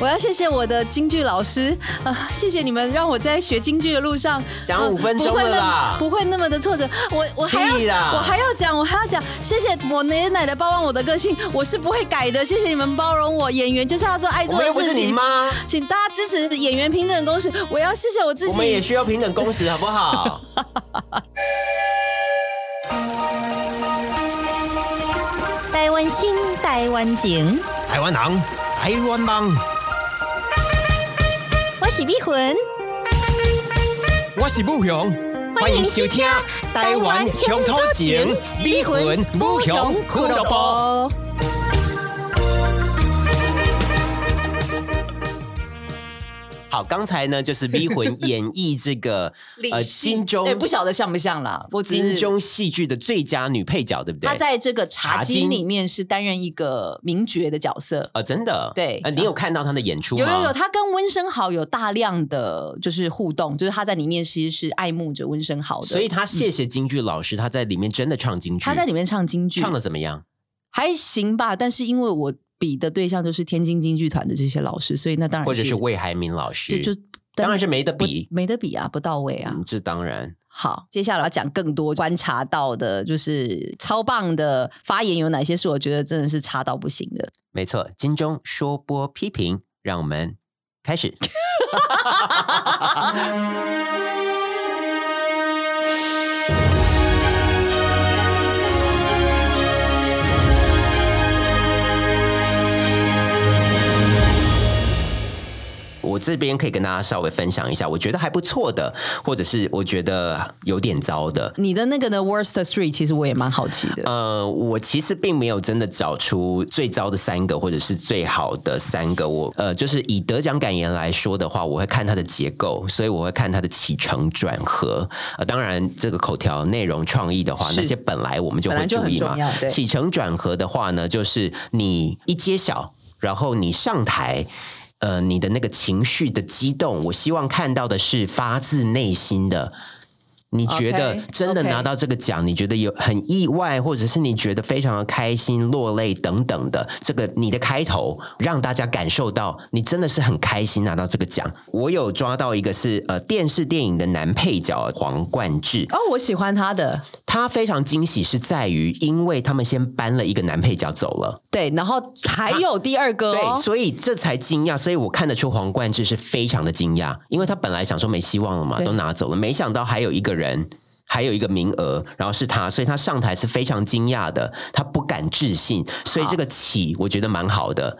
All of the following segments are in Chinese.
我要谢谢我的京剧老师啊、谢谢你们让我在学京剧的路上讲五分钟了啦不会那么不会那么的挫折。我我还要我还要讲，我还要讲，谢谢我爷爷奶奶包容我的个性，我是不会改的。谢谢你们包容我，演员就是要做爱做的我们又不是事情。你妈，请大家支持演员平等公司，我要谢谢我自己。我们也需要平等工时，好不好？台湾心，台湾情，台湾人，台湾梦，我是美魂。我是武雄，欢迎收听《台湾乡土情》美魂武雄俱乐部。好，刚才呢就是 V 魂 演绎这个呃金钟哎，不晓得像不像啦。我只是金钟戏剧的最佳女配角，对不对？她在这个茶茶金经里面是担任一个名角的角色。呃，真的，对呃，你有看到她的演出吗？有有有，她跟温升豪有大量的就是互动，就是她在里面其实是爱慕着温升豪的，所以她谢谢京剧老师，她在里面真的唱京剧，她在里面唱京剧，唱的怎么样？还行吧。但是因为我比的对象就是天津京剧团的这些老师，所以那当然或者是魏海敏老师，就就当然是没得比，没得比啊，不到位啊。嗯，这当然。好，接下来要讲更多观察到的，就是超棒的发言有哪些是我觉得真的是差到不行的。没错，金钟说播批评，让我们开始。我这边可以跟大家稍微分享一下，我觉得还不错的，或者是我觉得有点糟的。你的那个呢，worst three，其实我也蛮好奇的。呃，我其实并没有真的找出最糟的三个，或者是最好的三个。我呃，就是以得奖感言来说的话，我会看它的结构，所以我会看它的起承转合。呃，当然这个口条、内容、创意的话，那些本来我们就会注意嘛。起承转合的话呢，就是你一揭晓，然后你上台。呃，你的那个情绪的激动，我希望看到的是发自内心的。你觉得真的拿到这个奖你觉得有很意外，或者是你觉得非常的开心、落泪等等的，这个你的开头让大家感受到你真的是很开心拿到这个奖。我有抓到一个是呃电视电影的男配角黄冠志，哦，我喜欢他的，他非常惊喜是在于，因为他们先搬了一个男配角走了。对，然后还有第二个、哦对，，所以这才惊讶，所以我看得出黄冠志是非常的惊讶，因为他本来想说没希望了嘛，都拿走了，没想到还有一个人。还有一个名额，然后是他，所以他上台是非常惊讶的，他不敢置信，所以这个起我觉得蛮好的，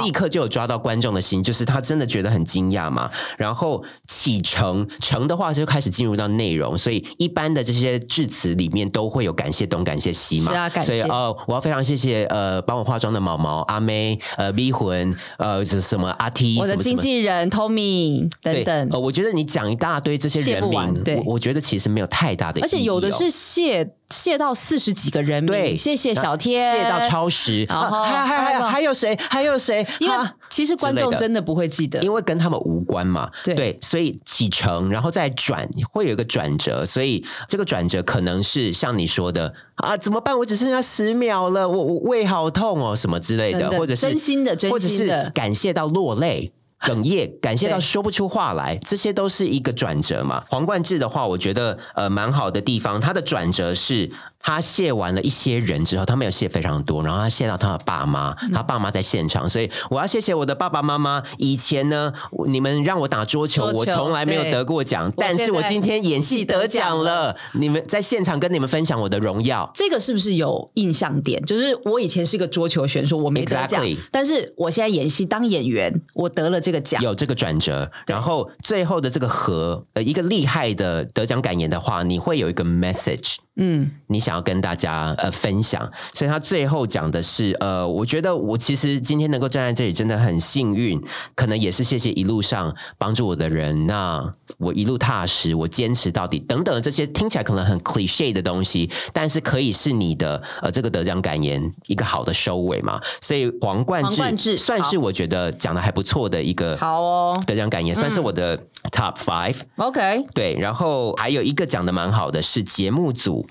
立刻就有抓到观众的心，就是他真的觉得很惊讶嘛。然后起程，程的话就开始进入到内容，所以一般的这些致辞里面都会有感谢东感谢西嘛，是啊感谢。所以哦，我要非常谢谢呃帮我化妆的毛毛阿妹呃 V 魂呃这什么阿 T 我的。经纪人 Tommy 等，等，呃，我觉得你讲一大堆这些人名，对。我我觉得其实没有太大的意义哦、而且有的是谢谢到四十几个人名，对，谢谢小天，谢到超时，然后啊还还还还有谁？还有谁？因为啊其实观众真的不会记得，因为跟他们无关嘛，对所以启程，然后再转，会有一个转折，所以这个转折可能是像你说的啊，怎么办？我只剩下十秒了，我我胃好痛哦，什么之类的，或者是真心的真或者心的是感谢到落泪。哽咽，感谢到说不出话来，这些都是一个转折嘛。黄冠志的话，我觉得呃蛮好的地方，他的转折是他谢完了一些人之后，他没有谢非常多，然后他谢到他的爸妈，嗯他爸妈在现场，所以我要谢谢我的爸爸妈妈。以前呢，我你们让我打桌球，桌球我从来没有得过奖，但是我今天演戏得奖了，你们在现场跟你们分享我的荣耀。这个是不是有印象点？就是我以前是个桌球选手，我没得奖 Exactly 但是我现在演戏当演员，我得了这个奖。有这个转折，然后最后的这个和呃一个厉害的得奖感言的话，你会有一个 message，嗯，你想要跟大家呃分享，所以他最后讲的是呃，我觉得我其实今天能够站在这里真的很幸运，可能也是谢谢一路上帮助我的人，那我一路踏实，我坚持到底等等这些听起来可能很 cliche 的东西，但是可以是你的呃这个得奖感言一个好的收尾嘛，所以黄冠黄冠志算是我觉得讲的还不错的一个好哦。得奖感言，算是我的 top five。，OK，对，然后还有一个讲的蛮好的是节目组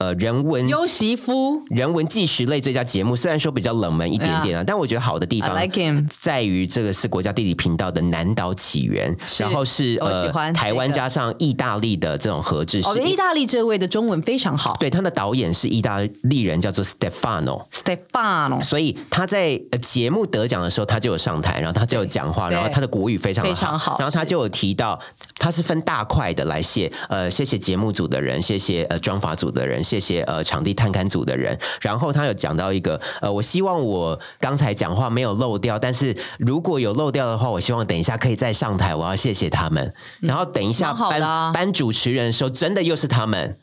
呃人文优媳妇人文纪实类最佳节目，虽然说比较冷门一点点啊，但我觉得好的地方在于这个是国家地理频道的南岛起源，然后是呃欢台湾加上意大利的这种合制，我觉得意大利这位的中文非常好。对，他的导演是意大利人，叫做 Stefano。，Stefano。所以他在呃节目得奖的时候，他就有上台，然后他就有讲话，然后他的国语非常非常好然后他就有提到，他是分大块的来谢，呃，谢谢节目组的人，谢谢呃妆法组的人，谢谢呃场地探勘组的人，然后他有讲到一个，呃，我希望我刚才讲话没有漏掉，但是如果有漏掉的话，我希望等一下可以再上台，我要谢谢他们，然后等一下蛮好颁的啊。颁主持人的时候，真的又是他们。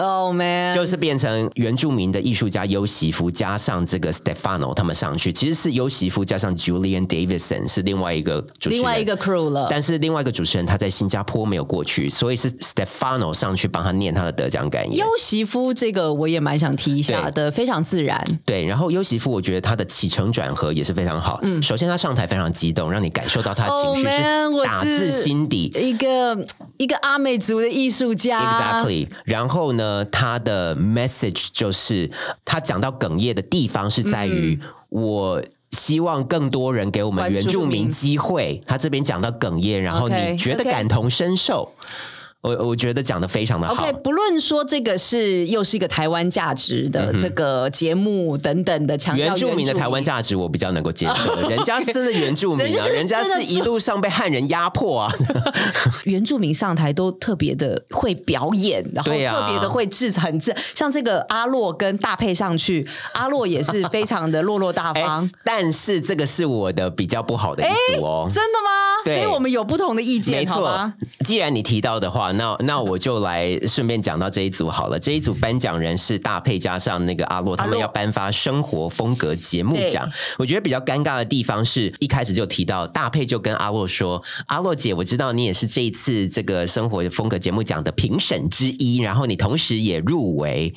Oh man，就是变成原住民的艺术家优媳妇加上这个 Stefano 他们上去，其实是优媳妇加上 Julian Davidson 是另外一个主持人，另外一个 crew 了。但是另外一个主持人他在新加坡没有过去，所以是 Stefano 上去帮他念他的得奖感言优。媳妇这个我也蛮想提一下的，非常自然。对，然后优媳妇我觉得他的起承转合也是非常好。嗯，首先他上台非常激动，让你感受到他的情绪 Oh 是打自心底。一个一个阿美族的艺术家 Exactly，然后呢，他的 message 就是他讲到哽咽的地方是在于、我。希望更多人给我们原住民机会。他这边讲到哽咽，然后你觉得感同身受。我我觉得讲的非常的好。OK，不论说这个是又是一个台湾价值的这个节目等等的强调嗯原住民的台湾价值我比较能够接受，人家是真的原住民啊，人家是一路上被汉人压迫啊。原住民上台都特别的会表演，然后特别的会自很自，像这个阿洛跟大配上去，阿洛也是非常的落落大 哎方。但是这个是我的比较不好的一组哦。真的吗？对所以我们有不同的意见，没错？，既然你提到的话，那那我就来顺便讲到这一组好了。这一组颁奖人是大佩加上那个阿洛，他们要颁发生活风格节目奖。我觉得比较尴尬的地方是一开始就提到大佩就跟阿洛说：“阿洛姐，我知道你也是这一次这个生活风格节目奖的评审之一，然后你同时也入围，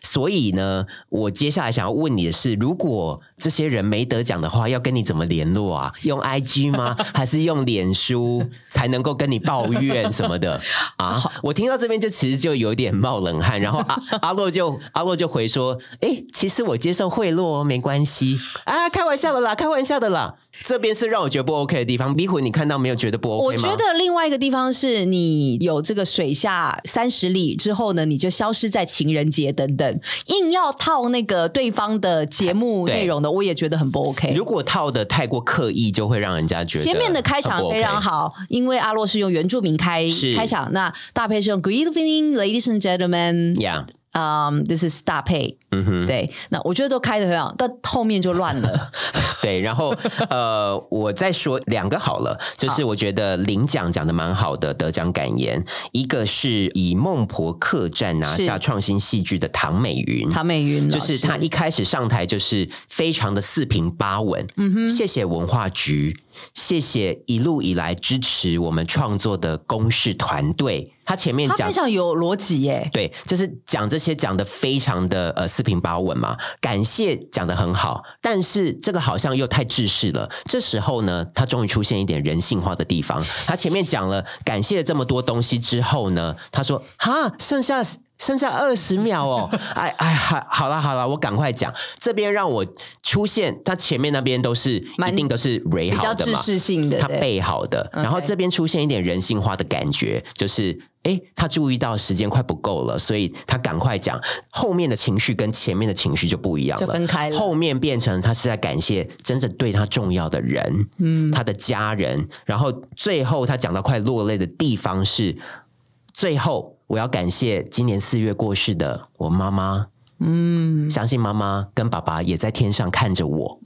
所以呢，我接下来想要问你的是，如果这些人没得奖的话，要跟你怎么联络啊？用 IG 吗？还是用脸书 才能够跟你抱怨什么的 啊？我听到这边就其实就有点冒冷汗，然后阿阿洛就阿洛就回说：“哎，其实我接受贿赂哦，没关系啊，开玩笑的啦，开玩笑的啦。”这边是让我觉得不 OK 的地方。逼魂，你看到没有？觉得不 OK 吗？觉得另外一个地方是你有这个水下三十里之后呢，你就消失在情人节等等，硬要套那个对方的节目内容的，我也觉得很不 OK。如果套的太过刻意，就会让人家觉得前面的开场非常好，因为阿洛是用原住民开是开场，那大配是用 Good evening, ladies and gentlemen，呀。嗯、t h i s is 大配，嗯哼，对，那我觉得都开的很好，但后面就乱了。对，然后呃，我再说两个好了，就是我觉得领奖讲的蛮好的得奖感言，一个是以《孟婆客栈》拿下是创新戏剧的唐美云，唐美云就是师她一开始上台就是非常的四平八稳，嗯哼，谢谢文化局，谢谢一路以来支持我们创作的公视团队，她前面他讲非常有逻辑耶，对，就是讲这些讲的非常的呃四平八稳嘛，感谢讲的很好，但是这个好像又太制式了。这时候呢，他终于出现一点人性化的地方。他前面讲了感谢了这么多东西之后呢，他说哈，剩下。剩下二十秒哦，哎哎，好，好了好了，我赶快讲。这边让我出现，他前面那边都是一定都是制好的嘛，式性的，他对。背好的，然后这边出现一点人性化的感觉，就是哎，他注意到时间快不够了，所以他赶快讲后面的情绪跟前面的情绪就不一样了，就分开了。后面变成他是在感谢真正对他重要的人，嗯，他的家人，然后最后他讲到快落泪的地方是最后我要感谢今年四月过世的我妈妈。嗯，相信妈妈跟爸爸也在天上看着我。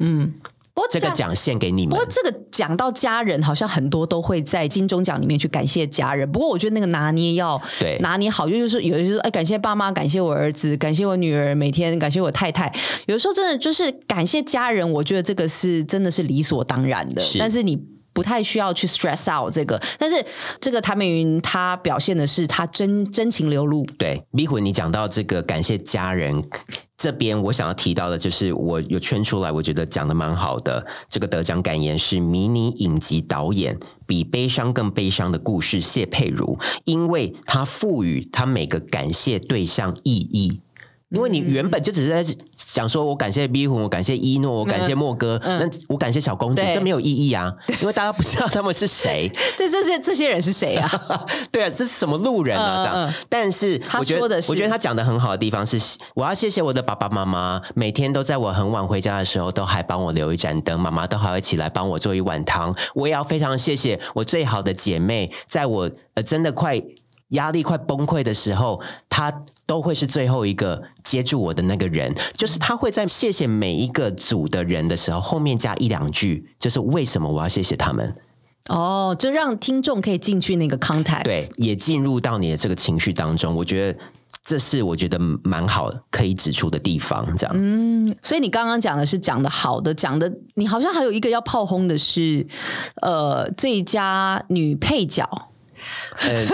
不过讲这个奖献给你们不过。这个讲到家人，好像很多都会在金钟奖里面去感谢家人。不过我觉得那个拿捏要对拿捏好，就是有的时候哎，感谢爸妈，感谢我儿子，感谢我女儿，每天感谢我太太。有的时候真的就是感谢家人，我觉得这个是真的是理所当然的。是但是你。不太需要去 stress out 这个，但是这个谭美云她表现的是她真真情流露，对，迷魂，你讲到这个感谢家人这边，我想要提到的就是我有圈出来，我觉得讲的蛮好的。这个得奖感言是迷你影集导演比悲伤更悲伤的故事，谢佩如，因为她赋予她每个感谢对象意义。因为你原本就只是在想说，我感谢 B 虎，我感谢一诺，我感谢莫哥，那我感谢小公主，这没有意义啊，因为大家不知道他们是谁。对，这些这些人是谁啊？对啊，这是什么路人啊？这样。但是我觉得，我觉得他讲的很好的地方是，我要谢谢我的爸爸妈妈，每天都在我很晚回家的时候，都还帮我留一盏灯，妈妈都还会起来帮我做一碗汤。我也要非常谢谢我最好的姐妹，在我呃真的快。压力快崩溃的时候，他都会是最后一个接住我的那个人。就是他会在谢谢每一个组的人的时候，后面加一两句，就是为什么我要谢谢他们？哦，就让听众可以进去那个 context，对，也进入到你的这个情绪当中。我觉得这是我觉得蛮好可以指出的地方。这样，嗯，所以你刚刚讲的是讲的好的，讲的你好像还有一个要炮轰的是，呃，最佳女配角。呃，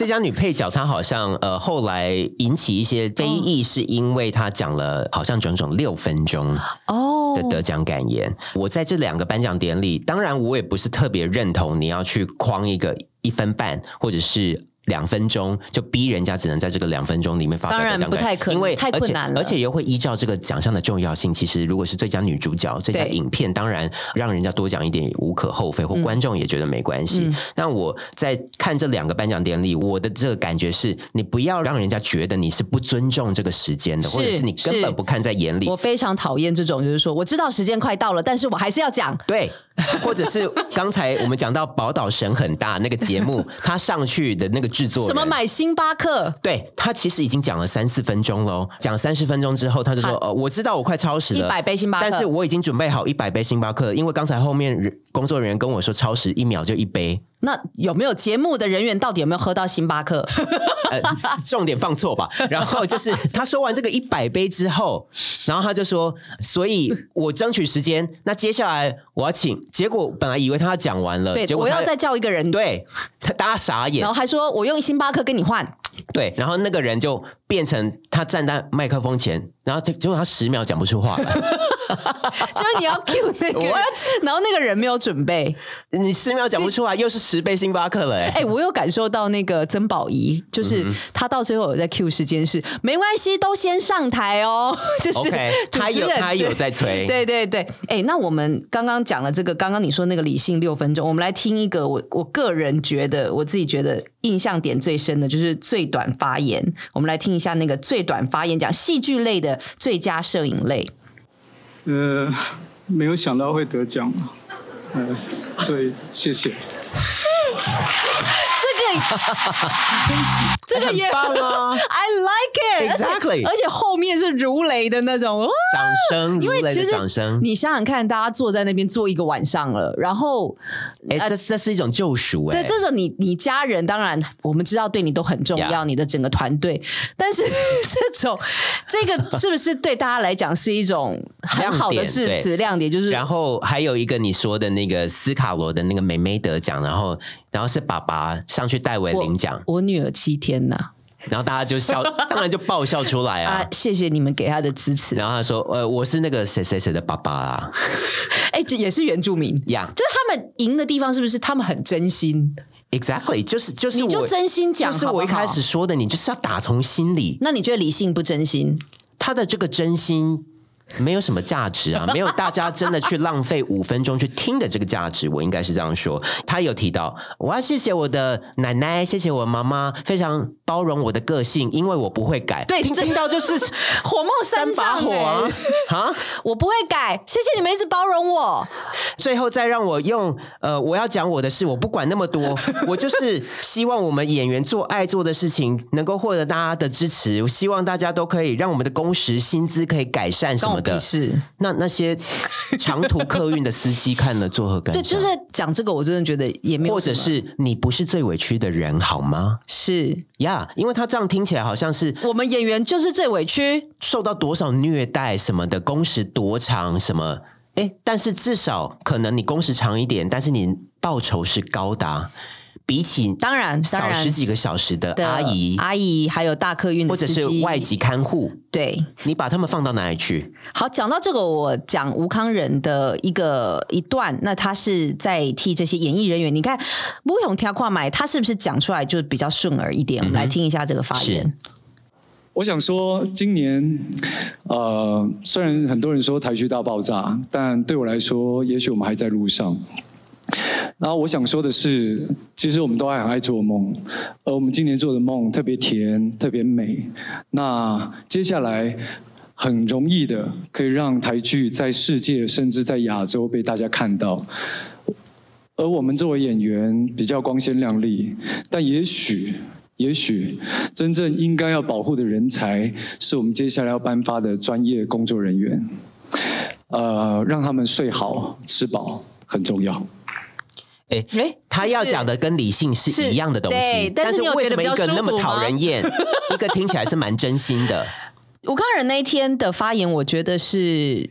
这家女配角她好像呃后来引起一些非议，是因为她讲了好像整整六分钟哦的得奖感言。我在这两个颁奖典礼，当然我也不是特别认同你要去框一个一分半或者是。两分钟就逼人家只能在这个两分钟里面发当然不太可能，因为太困难了，而且又会依照这个奖项的重要性。其实如果是最佳女主角、最佳影片，当然让人家多讲一点无可厚非，或观众也觉得没关系。那我在看这两个颁奖典礼，我的这个感觉是，你不要让人家觉得你是不尊重这个时间的，或者是你根本不看在眼里。我非常讨厌这种，就是说我知道时间快到了，但是我还是要讲。对，或者是刚才我们讲到宝岛神很大那个节目，他上去的那个制作什么买。星巴克，对他其实已经讲了三四分钟喽。讲三十分钟之后，他就说：“呃，我知道我快超时了，一百杯星巴克，但是我已经准备好一百杯星巴克，因为刚才后面人工作人员跟我说超时一秒就一杯。”那有没有节目的人员到底有没有喝到星巴克？重点放错吧。然后就是他说完这个一百杯之后，然后他就说：“所以我争取时间。那接下来我要请。”结果本来以为他讲完了，对，我要再叫一个人，对他大家傻眼，然后还说我用星巴克跟你换。对，然后那个人就变成他站在麦克风前，然后结结果他十秒讲不出话来，就是你要 cue 那个，然后那个人没有准备，你十秒讲不出来，又是十杯星巴克了，哎，哎，我有感受到那个曾宝仪，就是他到最后有在 cue 时间是没关系，都先上台哦，就是他有他有在催，对对对，哎，那我们刚刚讲了这个，刚刚你说那个理性六分钟，我们来听一个，我我个人觉得，我自己觉得印象点最深的就是最。短发言，我们来听一下那个最短发言讲戏剧类的最佳摄影类。呃，没有想到会得奖，呃，所以谢谢。这个恭喜也棒啊！I like it exactly，而且后面是如雷的那种掌声，因为其实掌声，你想想看，大家坐在那边坐一个晚上了，然后，哎，这这是一种救赎哎。对，这种你你家人当然我们知道对你都很重要，你的整个团队，但是 这种这个是不是对大家来讲是一种很好的致辞亮点？就是然后还有一个你说的那个斯卡罗的那个美美得奖，然后。然后是爸爸上去代为领奖，我女儿七天呐，然后大家就笑，当然就爆笑出来啊！谢谢你们给他的支持。然后他说：“呃，我是那个谁谁谁的爸爸啊。”哎，这也是原住民呀，就是他们赢的地方是不是？他们很真心，exactly，就是就是你就真心讲，就是我一开始说的，你就是要打从心里。那你觉得理性不真心？他的这个真心。没有什么价值啊，没有大家真的去浪费五分钟去听的这个价值，我应该是这样说。他有提到，我要谢谢我的奶奶，谢谢我妈妈，非常包容我的个性，因为我不会改。对，听听到就是 火冒三把火啊！我不会改，谢谢你们一直包容我。最后再让我用呃，我要讲我的事，我不管那么多，我就是希望我们演员做爱做的事情，能够获得大家的支持。我希望大家都可以让我们的工时薪资可以改善什么。的是那那些长途客运的司机看了作何感想？对，就是讲这个，我真的觉得也没有。或者是你不是最委屈的人，好吗？是呀，因为他这样听起来好像是我们演员就是最委屈，受到多少虐待什么的，工时多长什么？哎，但是至少可能你工时长一点，但是你报酬是高达。比起当然少十几个小时的阿姨，阿姨还有大客运或者是外籍看护，对，你把他们放到哪里去？好，讲到这个，我讲吴康仁的一个一段，那他是在替这些演艺人员，你看不用挑跨买，他是不是讲出来就比较顺耳一点？我们来听一下这个发言。我想说，今年，呃，虽然很多人说台区大爆炸，但对我来说，也许我们还在路上。然后我想说的是，其实我们都还很爱做梦，而我们今年做的梦特别甜，特别美。那接下来很容易的可以让台剧在世界甚至在亚洲被大家看到。而我们作为演员比较光鲜亮丽，但也许，也许真正应该要保护的人才，是我们接下来要颁发的专业工作人员。呃，让他们睡好、吃饱很重要。哎哎他要讲的跟理性是是一样的东西对，但是为什么一个那么讨人厌，一个听起来是蛮真心的？吴康仁那一天的发言，我觉得是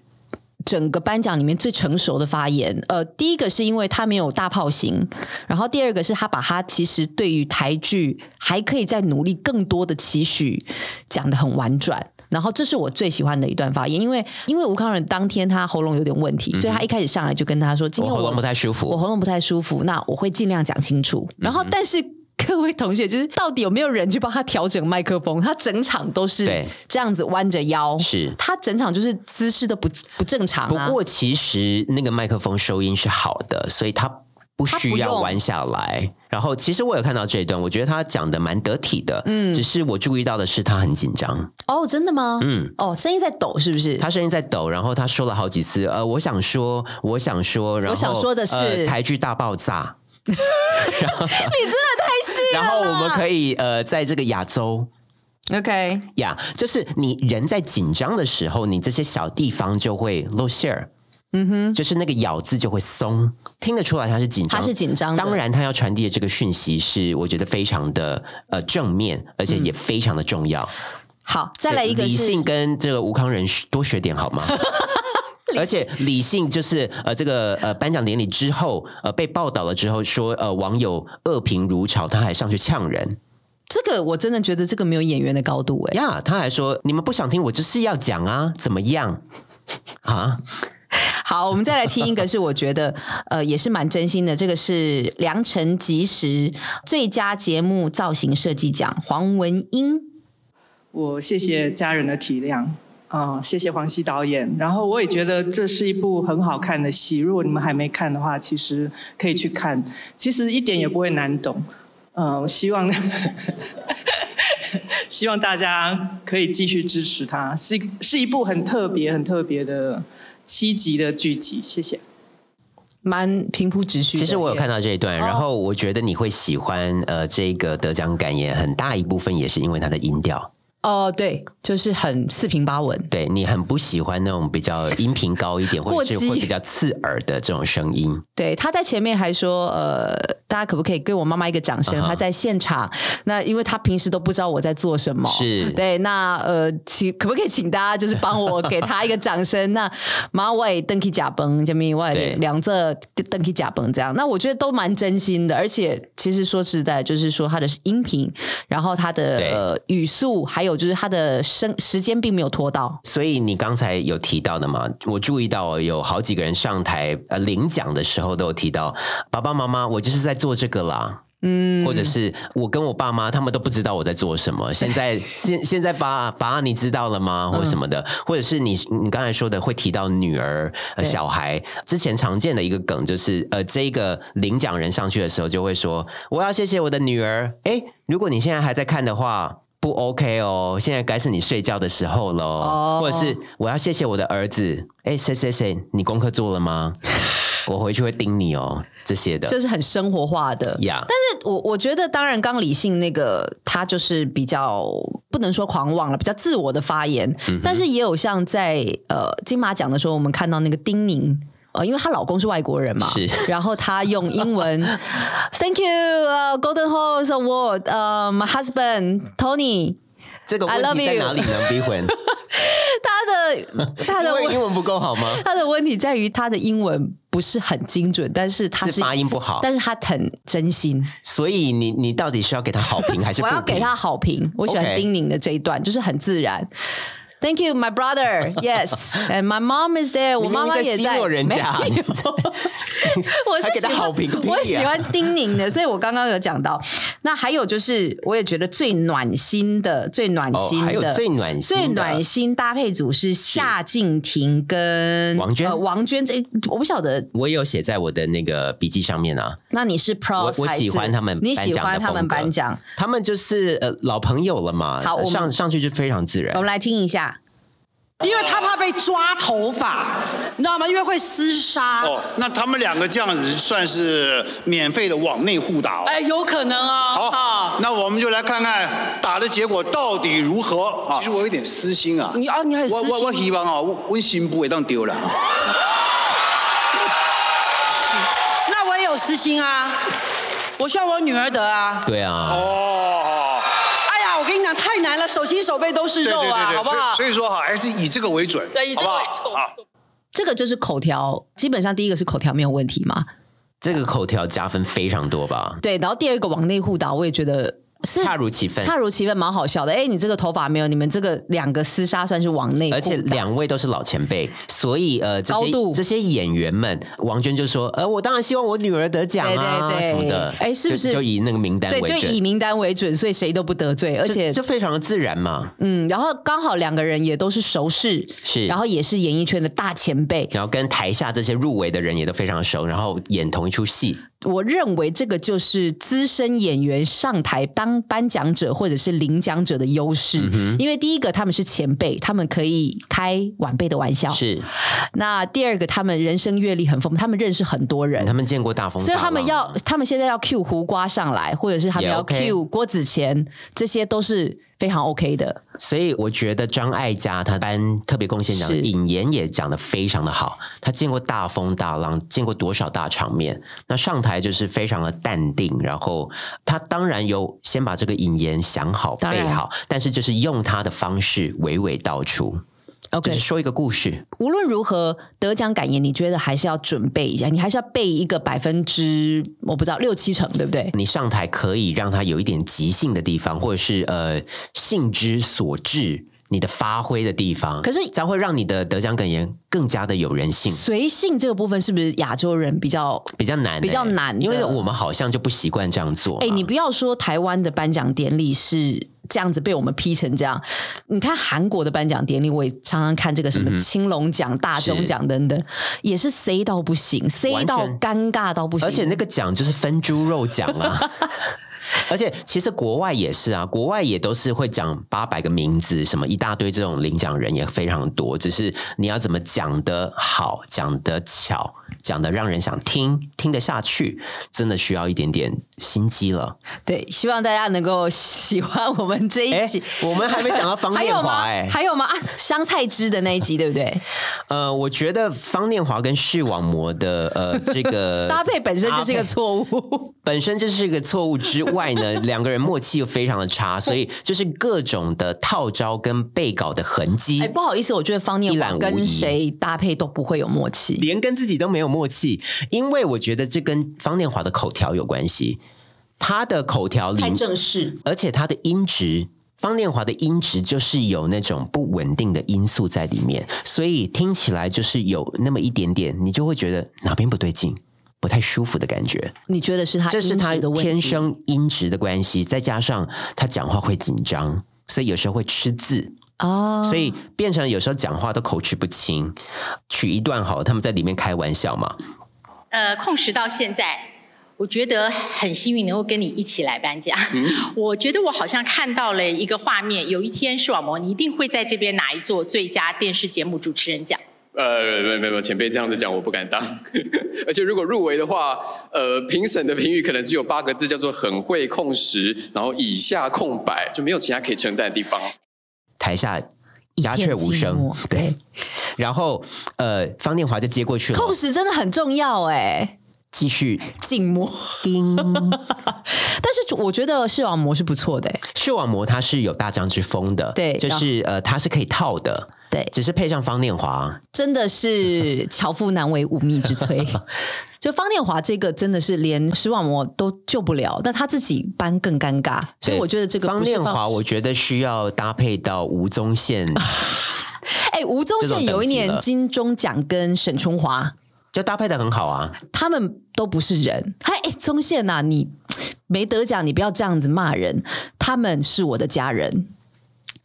整个颁奖里面最成熟的发言。呃，第一个是因为他没有大炮型，然后第二个是他把他其实对于台剧还可以再努力更多的期许讲的很婉转。然后这是我最喜欢的一段发言，因为因为吴康仁当天他喉咙有点问题，所以他一开始上来就跟他说：“今天我喉咙不太舒服我。喉咙不太舒服，那我会尽量讲清楚。然后，但是各位同学，就是到底有没有人去帮他调整麦克风？他整场都是对这样子弯着腰，是他整场就是姿势都不不正常不啊。过其实那个麦克风收音是好的，所以他不需要弯下来。然后其实我有看到这一段，我觉得他讲的蛮得体的。嗯，只是我注意到的是他很紧张，哦，真的吗？嗯，哦，声音在抖，是不是？他声音在抖，然后他说了好几次，呃，我想说，我想说，然后我想说的是呃、台剧大爆炸，你真的太细了。然后我们可以呃，在这个亚洲。OK，呀就是你人在紧张的时候，你这些小地方就会露馅儿。嗯哼，就是那个咬字就会松，听得出来他是紧张，他是紧张当然，他要传递的这个讯息是我觉得非常的呃正面，而且也非常的重要。好，再来一个理性跟这个吴康仁多学点好吗？而且理性就是呃，这个呃颁奖典礼之后，呃被报道了之后说呃网友恶评如潮，他还上去呛人。这个，我真的觉得这个没有演员的高度哎、呀他还说你们不想听，我就是要讲啊，怎么样？啊？好，我们再来听一个，是我觉得呃也是蛮真心的，这个是良辰吉时最佳节目造型设计奖黄文英。我谢谢家人的体谅，啊、谢谢黄西导演。然后我也觉得这是一部很好看的戏，如果你们还没看的话，其实可以去看，其实一点也不会难懂。呃，我希望 希望大家可以继续支持它，是是一部很特别、很特别的七集的剧集。谢谢。蛮平铺直叙。其实我有看到这一段，然后我觉得你会喜欢呃这个得奖感言，很大一部分也是因为它的音调。哦，对，就是很四平八稳。对你很不喜欢那种比较 音频高一点，或者是会比较刺耳的这种声音。对，他在前面还说，呃，大家可不可以给我妈妈一个掌声？他在现场，那因为他平时都不知道我在做什么，是对，那呃，请可不可以请大家就是帮我给他一个掌声？那马尾登起甲崩，下面外对两侧登起甲崩这样，那我觉得都蛮真心的，而且其实说实在，就是说他的音频，然后他的呃语速，还有就是他的生时间并没有拖到，所以你刚才有提到的嘛，我注意到有好几个人上台呃领奖的时候都有提到，爸爸妈妈，我就是在做这个啦。嗯，或者是我跟我爸妈，他们都不知道我在做什么。现在 现现在爸爸，你知道了吗？或什么的，或者是你你刚才说的会提到女儿、呃、小孩。之前常见的一个梗就是，呃，这个领奖人上去的时候就会说：“我要谢谢我的女儿。”哎，如果你现在还在看的话。不 OK 哦，现在该是你睡觉的时候喽。哦或者是我要谢谢我的儿子，哎，谁谁谁，你功课做了吗？我回去会盯你哦，这些的这是很生活化的。呀。但是我我觉得，当然，刚理性那个他就是比较不能说狂妄了，比较自我的发言，嗯但是也有像在呃金马奖的时候，我们看到那个丁宁。呃，因为她老公是外国人嘛，是然后她用英文，Thank you, uh, Golden Horse Award, uh, my husband Tony。这个 I 问 love 题在 you 哪里呢？逼婚，他的 他的英文不够好吗？他的问题在于他的英文不是很精准，但是他是发音不好，但是他很真心。所以你你到底是要给他好评还是评？我要给他好评，我喜欢丁宁的这一段，就是很自然。Thank you, my brother. Yes, and my mom is there. 我妈妈也在没有我是 给他好评个屁呀我喜欢叮咛的，所以我刚刚有讲到。那还有就是，我也觉得最暖心的、最暖心的、哦还有最暖心的最暖心搭配组是夏静婷跟王娟呃王娟这我不晓得。我也有写在我的那个笔记上面啊。那你是 pros 我喜欢他们你喜欢他们颁奖。他们就是呃老朋友了嘛，好我上上去就非常自然我。们来听一下。因为他怕被抓头发，你知道吗？因为会厮杀。哦，那他们两个这样子算是免费的往内互打哦。哎，有可能哦。好啊，那我们就来看看打的结果到底如何啊？其实我有点私心啊。你哦，你很私心我我我。希望啊，我我心不会当丢了。那我也有私心啊，我希望我女儿得啊。对啊，哦，哎呀，我跟你讲，太难了，手心手背都是肉啊，对对，好不好？所以所以说哈，还是以这个为准，对，以这好不好个为准。啊。这个就是口条，基本上第一个是口条没有问题嘛，这个口条加分非常多吧？对，然后第二个往内互打，我也觉得是恰如其分。恰如其分，蛮好笑的。哎，你这个头发没有，你们这个两个厮杀算是往内，而且两位都是老前辈，所以呃，这些这些演员们，王娟就说，呃，我当然希望我女儿得奖啊，对对对。什么的，哎是不是？就就以那个名单对，为准，就以名单为准，所以谁都不得罪，而就且就非常的自然嘛。嗯，然后刚好两个人也都是熟识，是。然后也是演艺圈的大前辈，然后跟台下这些入围的人也都非常熟，然后演同一出戏，我认为这个就是资深演员上台当颁奖者或者是领奖者的优势，嗯因为第一个他们是前辈，他们可以开晚辈的玩笑，是。那第二个他们人生阅历很丰富，他们认识很多人。他。们见过大风大所以，他们要，他们现在要 Q 胡瓜上来，或者是他们要 cue 郭子乾，这些都是非常 OK 的。所以我觉得张艾嘉他颁特别贡献奖的是引言也讲的非常的好，他见过大风大浪，见过多少大场面，那上台就是非常的淡定，然后他当然有先把这个引言想好背好，但是就是用他的方式娓娓道出，OK，就是说一个故事。无论如何得奖感言，你觉得还是要准备一下，你还是要背一个百分之我不知道六七成，对不对？你上台可以让他有一点即兴的地方，或者是呃兴之所至，你的发挥的地方。可是这样会让你的得奖感言更加的有人性。随性这个部分是不是亚洲人比较？比较难欸、比较难因为我们好像就不习惯这样做嘛。哎，你不要说台湾的颁奖典礼是这样子被我们批成这样，你看韩国的颁奖典礼，我也常常看这个什么青龙奖、大钟奖等等，也是塞到不行塞到尴尬到不行，而且那个奖就是分猪肉奖啊。而且其实国外也是啊，国外也都是会讲八百个名字，什么一大堆这种领奖人也非常多，只是你要怎么讲得好，讲得巧，讲的让人想听，听得下去，真的需要一点点心机了。对，希望大家能够喜欢我们这一哎集。，我们还没讲到方 念华？哎、还有吗？啊，香菜汁的那一集，对不对？呃，我觉得方念华跟视网膜的呃这个 搭配本身就是一个错误。本身就是一个错误之外呢，两个人默契又非常的差，所以就是各种的套招跟背稿的痕迹，哎，不好意思，我觉得方念华跟谁搭配都不会有默契。连跟自己都没有默契。因为我觉得这跟方念华的口条有关系，他的口条里太正式，而且他的音质。方念华的音质就是有那种不稳定的因素在里面，所以听起来就是有那么一点点，你就会觉得哪边不对劲，不太舒服的感觉。你觉得是他这是他的天生音质的关系，再加上他讲话会紧张，所以有时候会吃字，哦，所以变成有时候讲话都口齿不清。取一段好，他们在里面开玩笑嘛，呃，控时到现在，我觉得很幸运能够跟你一起来颁奖。我觉得我好像看到了一个画面，有一天视网膜你一定会在这边拿一座最佳电视节目主持人奖。呃，没有没有，前辈这样子讲我不敢当。而且如果入围的话，呃，评审的评语可能只有八个字，叫做很会控时，然后以下空白，就没有其他可以称赞的地方。台下鸦雀无声寞，对。然后呃，方念华就接过去了，控时真的很重要哎，继续静默。叮。但是我觉得视网膜是不错的哎，视网膜它是有大将之风的，对就是呃，它是可以套的，对，只是配上方念华，真的是巧妇难为无米之炊。就方念华这个真的是连视网膜都救不了，但他自己搬更尴尬，所以我觉得这个方念华，我觉得需要搭配到吴宗宪，哎，吴宗宪有一年金钟奖跟沈春华，就搭配的很好啊。他们都不是人。嗨，哎，宗宪呐、你没得奖，你不要这样子骂人，他们是我的家人。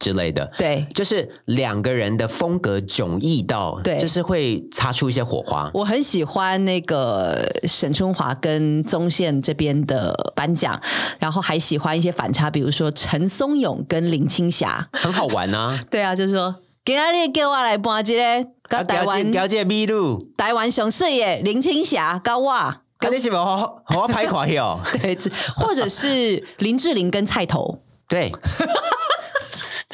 之类的，对就是两个人的风格迥异到，对就是会擦出一些火花。我很喜欢那个沈春华跟宗宪这边的颁奖，然后还喜欢一些反差，比如说陈松勇跟林青霞。很好玩啊！对啊，就是说，今日叫我来搬这个，跟台湾了解秘鲁，台湾上水的林青霞，跟我。跟你是不好好拍垮哟？对，或者是林志玲跟菜头，对，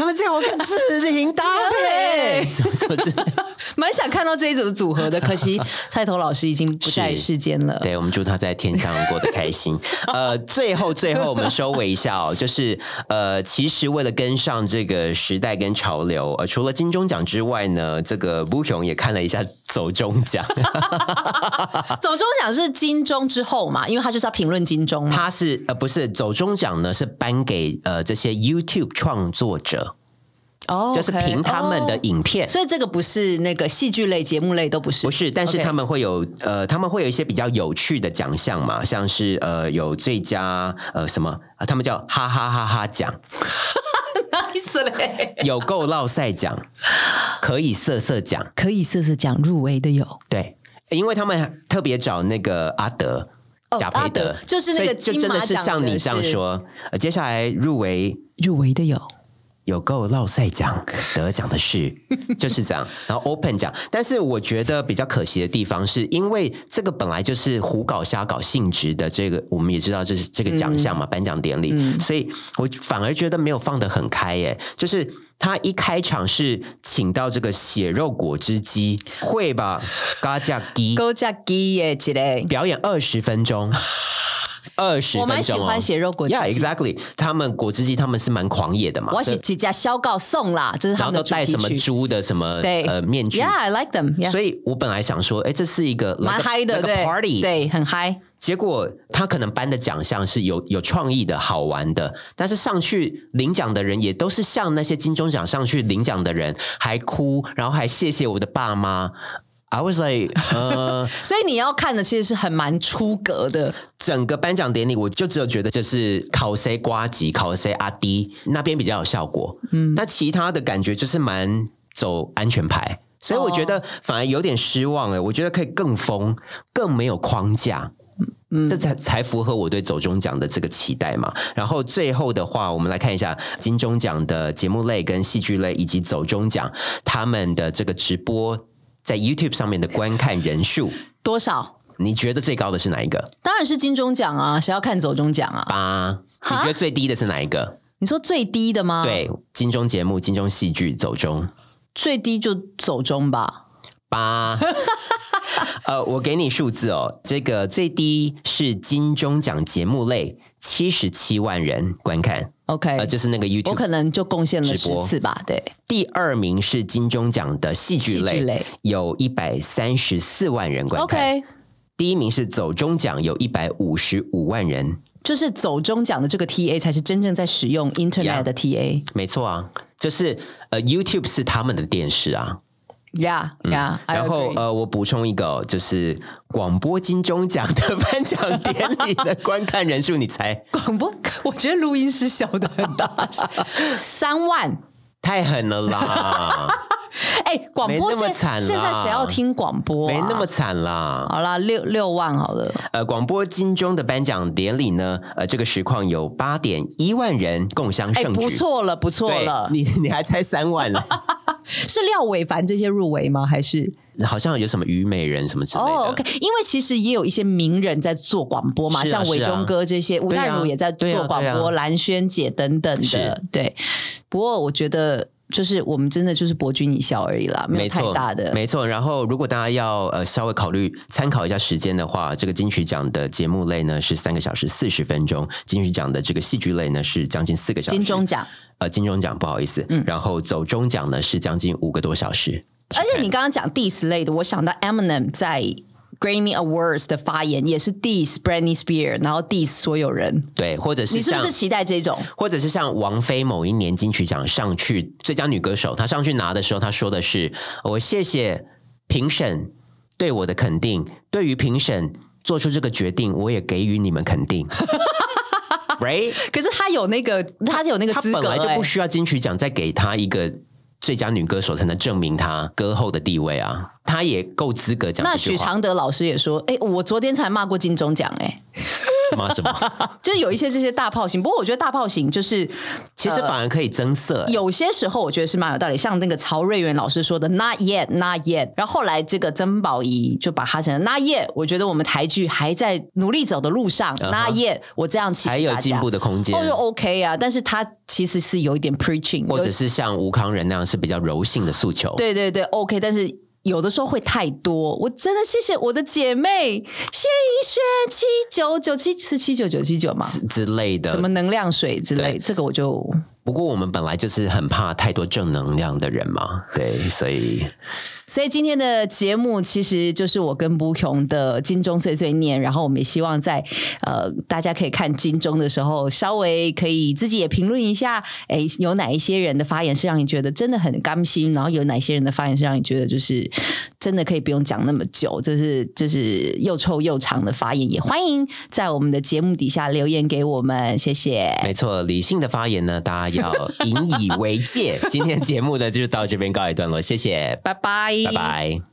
他们叫我跟志玲搭配，什么什么之类的蛮想看到这一组组合的。可惜菜头老师已经不在世间了。对，我们祝他在天上过得开心。呃，最后最后我们收尾一下哦，就是呃，其实为了跟上这个时代跟潮流，呃，除了金钟奖之外呢，这个布雄也看了一下走中奖，走中奖是金钟之后嘛，因为他就是要评论金钟嘛。他是呃不是走中奖呢，是颁给呃这些 YouTube 创作者，哦就是凭他们的哦。影片。所以这个不是那个戏剧类、节目类都不是，不是，但是他们会有呃，他们会有一些比较有趣的奖项嘛，像是呃有最佳呃什么啊，他们叫哈哈哈哈奖，nice 嘞，有够落赛奖，可以色色奖，可以色色奖入围的有。对，因为他们特别找那个阿德。哦贾培德就是那个就真的是像你这样是。说，呃，接下来入围入围的有，有够落赛奖得奖的事，就是这样。然后 Open 奖，但是我觉得比较可惜的地方，是因为这个本来就是胡搞瞎搞性质的这个，我们也知道这是这个奖项嘛，颁奖典礼，所以我反而觉得没有放得很开耶，就是。他一开场是请到这个血肉果汁机，会吧？嘎加鸡勾加鸡耶之类。表演二十分钟，二十分钟、哦，我蛮喜欢血肉果汁机 Yeah, exactly。他们果汁机他们是蛮狂野的嘛，我所以是几家小告送啦，这是他们的主题戴什么曲猪的什么对呃面具 Yeah, I like them. Yeah. 所以我本来想说，哎，这是一个蛮 like a- 嗨的，like a 对 party，，对，很嗨。结果他可能颁的奖项是有有创意的好玩的，但是上去领奖的人也都是像那些金钟奖上去领奖的人，还哭，然后还谢谢我的爸妈。I was like，呃，所以你要看的其实是很蛮出格的，整个颁奖典礼，我就只有觉得就是考谁瓜吉，考谁阿迪那边比较有效果，嗯，那其他的感觉就是蛮走安全牌，所以我觉得反而有点失望哎，我觉得可以更疯，更没有框架。嗯，这才才符合我对走中奖的这个期待嘛。然后最后的话，我们来看一下金钟奖的节目类跟戏剧类以及走中奖他们的这个直播在 YouTube 上面的观看人数，多少？你觉得最高的是哪一个？当然是金钟奖啊，谁要看走中奖啊？八，你觉得最低的是哪一个？你说最低的吗？，对，金钟节目、金钟戏剧走中最低就走中吧。八。呃，我给你数字哦，这个最低是金钟奖节目类，七十七万人观看，OK，呃，就是那个 YouTube 我。可能就贡献了十次吧。对，第二名是金钟奖的戏剧类，戏剧类有一百三十四万人观看。OK，第一名是走中奖，有一百五十五万人。就是走中奖的这个 TA 才是真正在使用 Internet 的 TA。没错啊，就是呃，YouTube 是他们的电视啊。Yeah, yeah、然后呃，我补充一个哦，就是广播金钟奖的颁奖典礼的观看人数，你猜？广播，我觉得录音师笑的很大声，三万。太狠了啦，哎，广播现在谁要听广播、啊？没那么惨啦。好啦，六六万好了。呃，广播金钟的颁奖典礼呢，呃，这个实况有八点一万人共襄哎，盛举，不错了，不错了。你 你还猜三万了？是廖伟凡这些入围吗？还是好像有什么虞美人什么之类的。哦，OK？因为其实也有一些名人在做广播嘛，啊像伟忠哥这些，吴对啊淡如也在做广播，蓝轩姐等等的是。对，不过我觉得就是我们真的就是博君一笑而已啦，没有太大的。没错。然后，如果大家要呃稍微考虑参考一下时间的话，这个金曲奖的节目类呢是三个小时四十分钟，金曲奖的这个戏剧类呢是将近四个小时。金钟奖，呃，金钟奖不好意思，嗯然后走中奖呢是将近五个多小时。而且你刚刚讲 diss 类的，我想到 Eminem 在 Grammy Awards 的发言，也是 diss Britney Spears，然后 diss 所有人。对，或者是你是不是期待这种？或者是像王菲某一年金曲奖上去最佳女歌手，她上去拿的时候，她说的是：“我谢谢评审对我的肯定，对于评审做出这个决定，我也给予你们肯定。” Right？可是他有那个，他有那个她资格、本来就不欸需要金曲奖再给她一个最佳女歌手，才能证明她歌后的地位啊。她也够资格讲那。许常德老师也说：“哎、我昨天才骂过金钟奖，哎，骂什么？就是有一些这些大炮型。不过我觉得大炮型就是其实反而可以增色、欸有些时候我觉得是蛮有道理，像那个曹瑞元老师说的 “not yet, not yet”，然后后来这个曾宝仪就把它成了 “not yet”。我觉得我们台剧还在努力走的路上、嗯哼 n o t yet”。我这样还有进步的空间哦，就 OK 啊。但是他其实是有一点 preaching，或者是像吴康仁那样是比较柔性的诉求。对对对，OK，但是。有的时候会太多，我真的谢谢我的姐妹谢一轩七九九七是七九九七九吗？之类的，什么能量水之类，对这个我就不过我们本来就是很怕太多正能量的人嘛，对，所以所以今天的节目其实就是我跟不雄的金钟碎碎念，然后我们也希望在呃大家可以看金钟的时候，稍微可以自己也评论一下，哎，有哪一些人的发言是让你觉得真的很甘心，然后有哪些人的发言是让你觉得就是真的可以不用讲那么久，就是就是又臭又长的发言，也欢迎在我们的节目底下留言给我们，谢谢。没错，理性的发言呢，大家要引以为戒。今天节目呢，就是到这边告一段落，谢谢，拜拜，拜拜。